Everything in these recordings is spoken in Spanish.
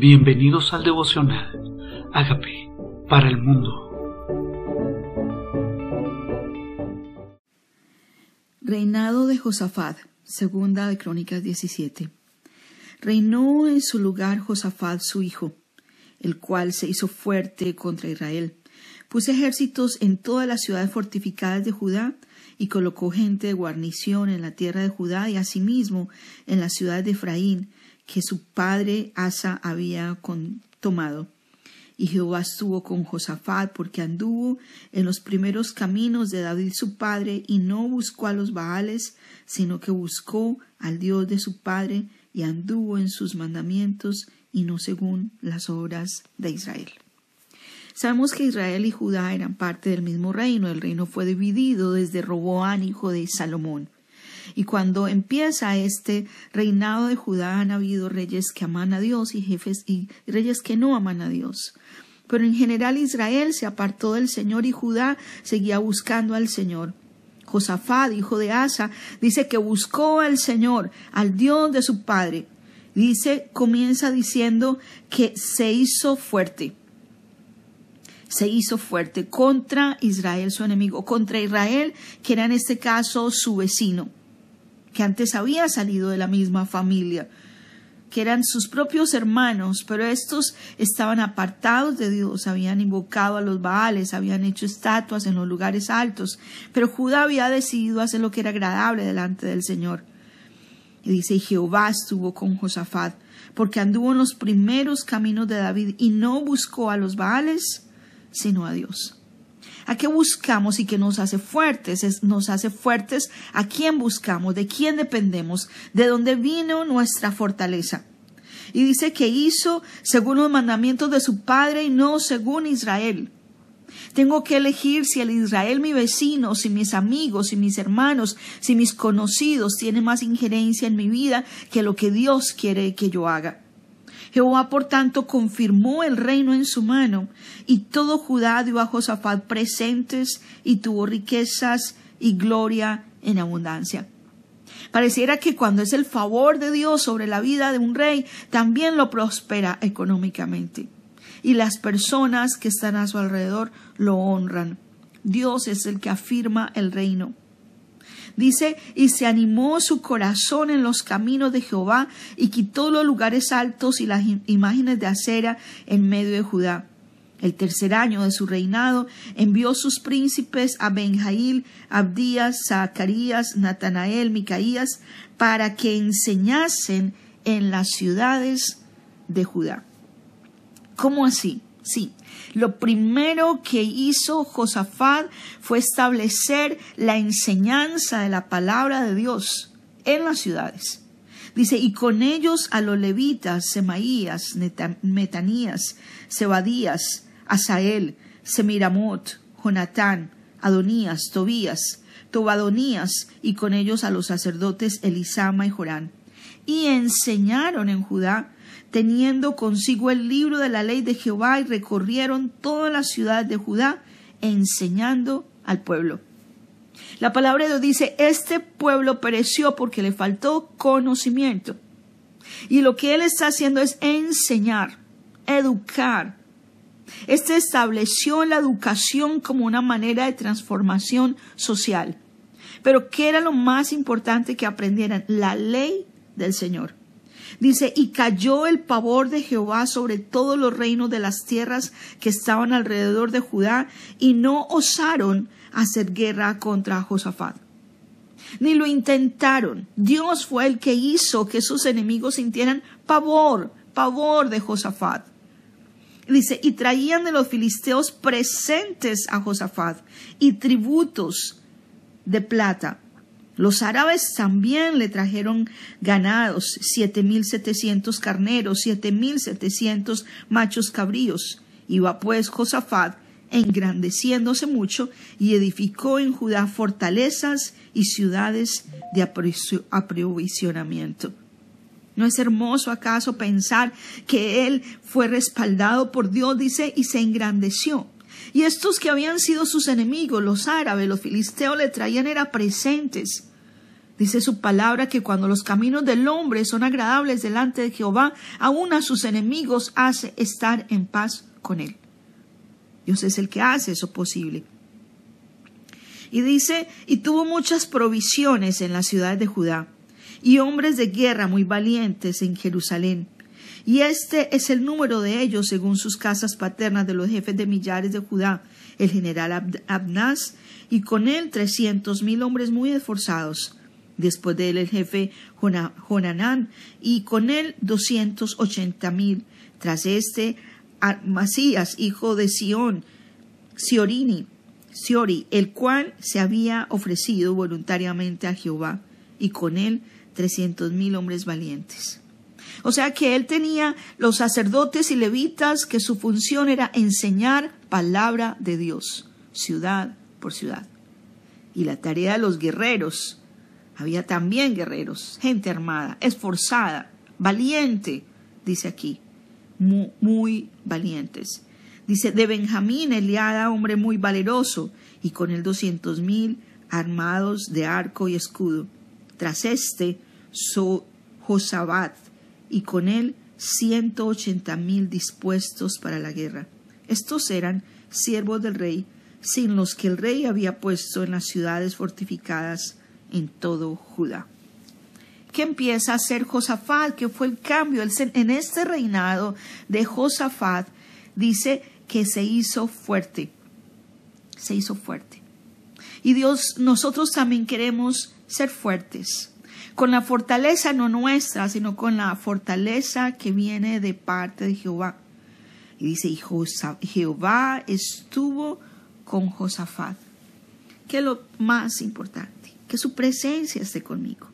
Bienvenidos al devocional. Hágame para el mundo. Reinado de Josafat, segunda de Crónicas 17. Reinó en su lugar Josafat su hijo, el cual se hizo fuerte contra Israel. Puso ejércitos en todas las ciudades fortificadas de Judá y colocó gente de guarnición en la tierra de Judá y asimismo en la ciudad de Efraín que su padre Asa había tomado. Y Jehová estuvo con Josafat porque anduvo en los primeros caminos de David su padre y no buscó a los Baales, sino que buscó al Dios de su padre y anduvo en sus mandamientos y no según las obras de Israel. Sabemos que Israel y Judá eran parte del mismo reino. El reino fue dividido desde Roboán, hijo de Salomón. Y cuando empieza este reinado de Judá han habido reyes que aman a Dios y jefes y reyes que no aman a Dios. Pero en general Israel se apartó del Señor y Judá seguía buscando al Señor. Josafat, hijo de Asa, dice que buscó al Señor, al Dios de su padre. Dice, comienza diciendo que se hizo fuerte. Se hizo fuerte contra Israel, su enemigo, contra Israel, que era en este caso su vecino que antes había salido de la misma familia, que eran sus propios hermanos, pero estos estaban apartados de Dios, habían invocado a los Baales, habían hecho estatuas en los lugares altos, pero Judá había decidido hacer lo que era agradable delante del Señor. Y dice, Jehová estuvo con Josafat, porque anduvo en los primeros caminos de David y no buscó a los Baales, sino a Dios. ¿A qué buscamos y qué nos hace fuertes? nos hace fuertes a quién buscamos, de quién dependemos, de dónde vino nuestra fortaleza. Y dice que hizo según los mandamientos de su padre y no según Israel. Tengo que elegir si el Israel mi vecino, si mis amigos, si mis hermanos, si mis conocidos tienen más injerencia en mi vida que lo que Dios quiere que yo haga. Jehová, por tanto, confirmó el reino en su mano, y todo Judá dio a Josafat presentes y tuvo riquezas y gloria en abundancia. Pareciera que cuando es el favor de Dios sobre la vida de un rey, también lo prospera económicamente. Y las personas que están a su alrededor lo honran. Dios es el que afirma el reino. Dice, y se animó su corazón en los caminos de Jehová y quitó los lugares altos y las imágenes de acera en medio de Judá. El tercer año de su reinado envió sus príncipes a Benjail, Abdías, Zacarías, Natanael, Micaías, para que enseñasen en las ciudades de Judá. ¿Cómo así? Sí, lo primero que hizo Josafat fue establecer la enseñanza de la palabra de Dios en las ciudades. Dice, y con ellos a los levitas, Semaías, Metanías, Sebadías, Asael, Semiramot, Jonatán, Adonías, Tobías, Tobadonías, y con ellos a los sacerdotes Elisama y Jorán. Y enseñaron en Judá teniendo consigo el libro de la ley de Jehová y recorrieron toda la ciudad de Judá enseñando al pueblo. La palabra de Dios dice, este pueblo pereció porque le faltó conocimiento. Y lo que él está haciendo es enseñar, educar. Este estableció la educación como una manera de transformación social. Pero ¿qué era lo más importante que aprendieran? La ley del Señor. Dice, y cayó el pavor de Jehová sobre todos los reinos de las tierras que estaban alrededor de Judá, y no osaron hacer guerra contra Josafat. Ni lo intentaron. Dios fue el que hizo que sus enemigos sintieran pavor, pavor de Josafat. Dice, y traían de los filisteos presentes a Josafat y tributos de plata los árabes también le trajeron ganados, siete mil setecientos carneros, siete mil setecientos machos cabríos. Iba pues Josafat engrandeciéndose mucho y edificó en Judá fortalezas y ciudades de aprovisionamiento. ¿No es hermoso acaso pensar que él fue respaldado por Dios, dice, y se engrandeció? Y estos que habían sido sus enemigos, los árabes, los filisteos, le traían era presentes Dice su palabra que cuando los caminos del hombre son agradables delante de Jehová, aún a sus enemigos hace estar en paz con él. Dios es el que hace eso posible. Y dice, y tuvo muchas provisiones en la ciudad de Judá, y hombres de guerra muy valientes en Jerusalén. Y este es el número de ellos según sus casas paternas de los jefes de millares de Judá, el general Abnaz, y con él trescientos mil hombres muy esforzados después de él el jefe Jonanán, y con él doscientos ochenta mil. Tras este, Masías, hijo de Sión, Siorini, Siori, el cual se había ofrecido voluntariamente a Jehová, y con él trescientos mil hombres valientes. O sea que él tenía los sacerdotes y levitas que su función era enseñar palabra de Dios, ciudad por ciudad. Y la tarea de los guerreros había también guerreros, gente armada, esforzada, valiente, dice aquí, muy, valientes. Dice, de Benjamín, Eliada, hombre muy valeroso, y con él doscientos mil armados de arco y escudo. Tras este, so, Josabat, y con él ciento ochenta mil dispuestos para la guerra. Estos eran siervos del rey, sin los que el rey había puesto en las ciudades fortificadas en todo Judá. ¿Qué empieza a hacer Josafat? ¿Qué fue el cambio? En este reinado de Josafat dice que se hizo fuerte. Se hizo fuerte. Y Dios, nosotros también queremos ser fuertes. Con la fortaleza no nuestra, sino con la fortaleza que viene de parte de Jehová. Y dice, y Jehová estuvo con Josafat. ¿Qué es lo más importante? Que su presencia esté conmigo.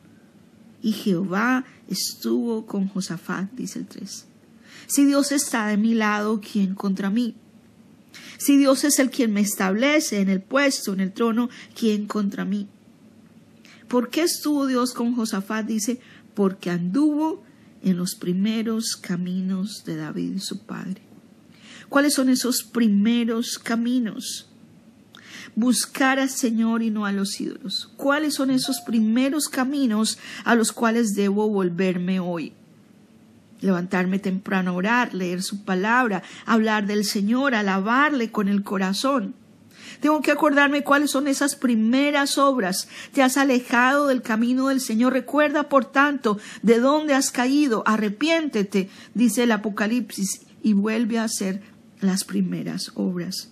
Y Jehová estuvo con Josafat, dice el 3. Si Dios está de mi lado, ¿quién contra mí? Si Dios es el quien me establece en el puesto, en el trono, ¿quién contra mí? ¿Por qué estuvo Dios con Josafat? Dice, porque anduvo en los primeros caminos de David, su padre. ¿Cuáles son esos primeros caminos? Buscar al Señor y no a los ídolos. ¿Cuáles son esos primeros caminos a los cuales debo volverme hoy? Levantarme temprano orar, leer su palabra, hablar del Señor, alabarle con el corazón. Tengo que acordarme cuáles son esas primeras obras. Te has alejado del camino del Señor. Recuerda, por tanto, de dónde has caído. Arrepiéntete, dice el Apocalipsis, y vuelve a hacer las primeras obras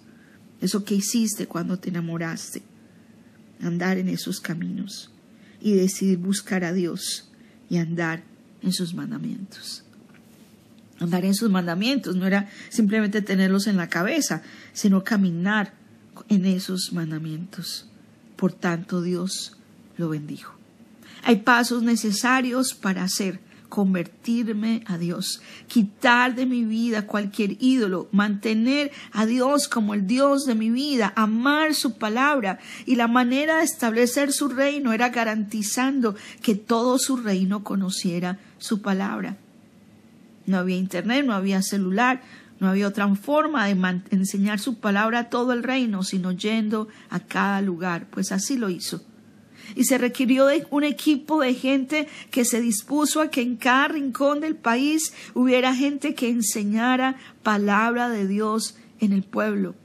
eso que hiciste cuando te enamoraste, andar en esos caminos y decidir buscar a Dios y andar en sus mandamientos. Andar en sus mandamientos no era simplemente tenerlos en la cabeza, sino caminar en esos mandamientos. Por tanto, Dios lo bendijo. Hay pasos necesarios para hacer convertirme a Dios, quitar de mi vida cualquier ídolo, mantener a Dios como el Dios de mi vida, amar su palabra. Y la manera de establecer su reino era garantizando que todo su reino conociera su palabra. No había internet, no había celular, no había otra forma de enseñar su palabra a todo el reino, sino yendo a cada lugar, pues así lo hizo y se requirió de un equipo de gente que se dispuso a que en cada rincón del país hubiera gente que enseñara palabra de Dios en el pueblo.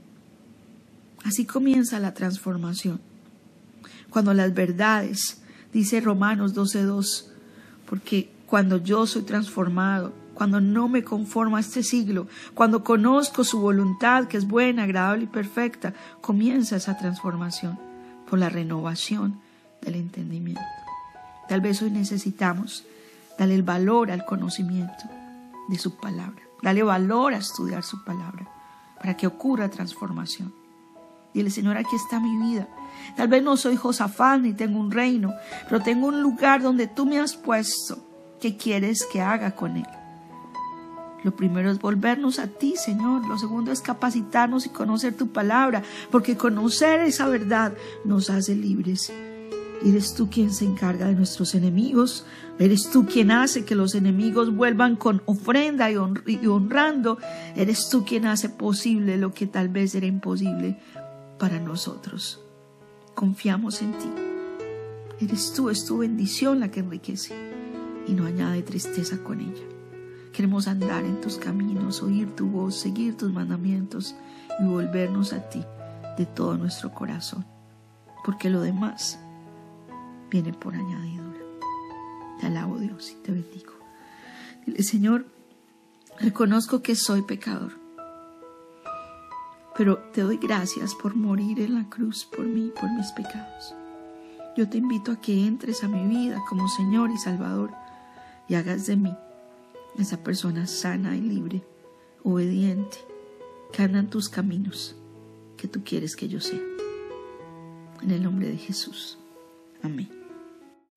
Así comienza la transformación. Cuando las verdades, dice Romanos 12.2, porque cuando yo soy transformado, cuando no me conformo a este siglo, cuando conozco su voluntad que es buena, agradable y perfecta, comienza esa transformación por la renovación del entendimiento. Tal vez hoy necesitamos darle el valor al conocimiento de su palabra, darle valor a estudiar su palabra para que ocurra transformación. Dile, Señor, aquí está mi vida. Tal vez no soy Josafat ni tengo un reino, pero tengo un lugar donde tú me has puesto. ¿Qué quieres que haga con él? Lo primero es volvernos a ti, Señor. Lo segundo es capacitarnos y conocer tu palabra, porque conocer esa verdad nos hace libres Eres tú quien se encarga de nuestros enemigos. Eres tú quien hace que los enemigos vuelvan con ofrenda y, honrando. Eres tú quien hace posible lo que tal vez era imposible para nosotros. Confiamos en ti. Eres tú, es tu bendición la que enriquece y no añade tristeza con ella. Queremos andar en tus caminos, oír tu voz, seguir tus mandamientos y volvernos a ti de todo nuestro corazón, porque lo demás viene por añadidura. Te alabo Dios y te bendigo. Dile, Señor, reconozco que soy pecador, pero te doy gracias por morir en la cruz por mí, por mis pecados. Yo te invito a que entres a mi vida como Señor y Salvador y hagas de mí esa persona sana y libre, obediente, que anda en tus caminos que tú quieres que yo sea. En el nombre de Jesús. Amén.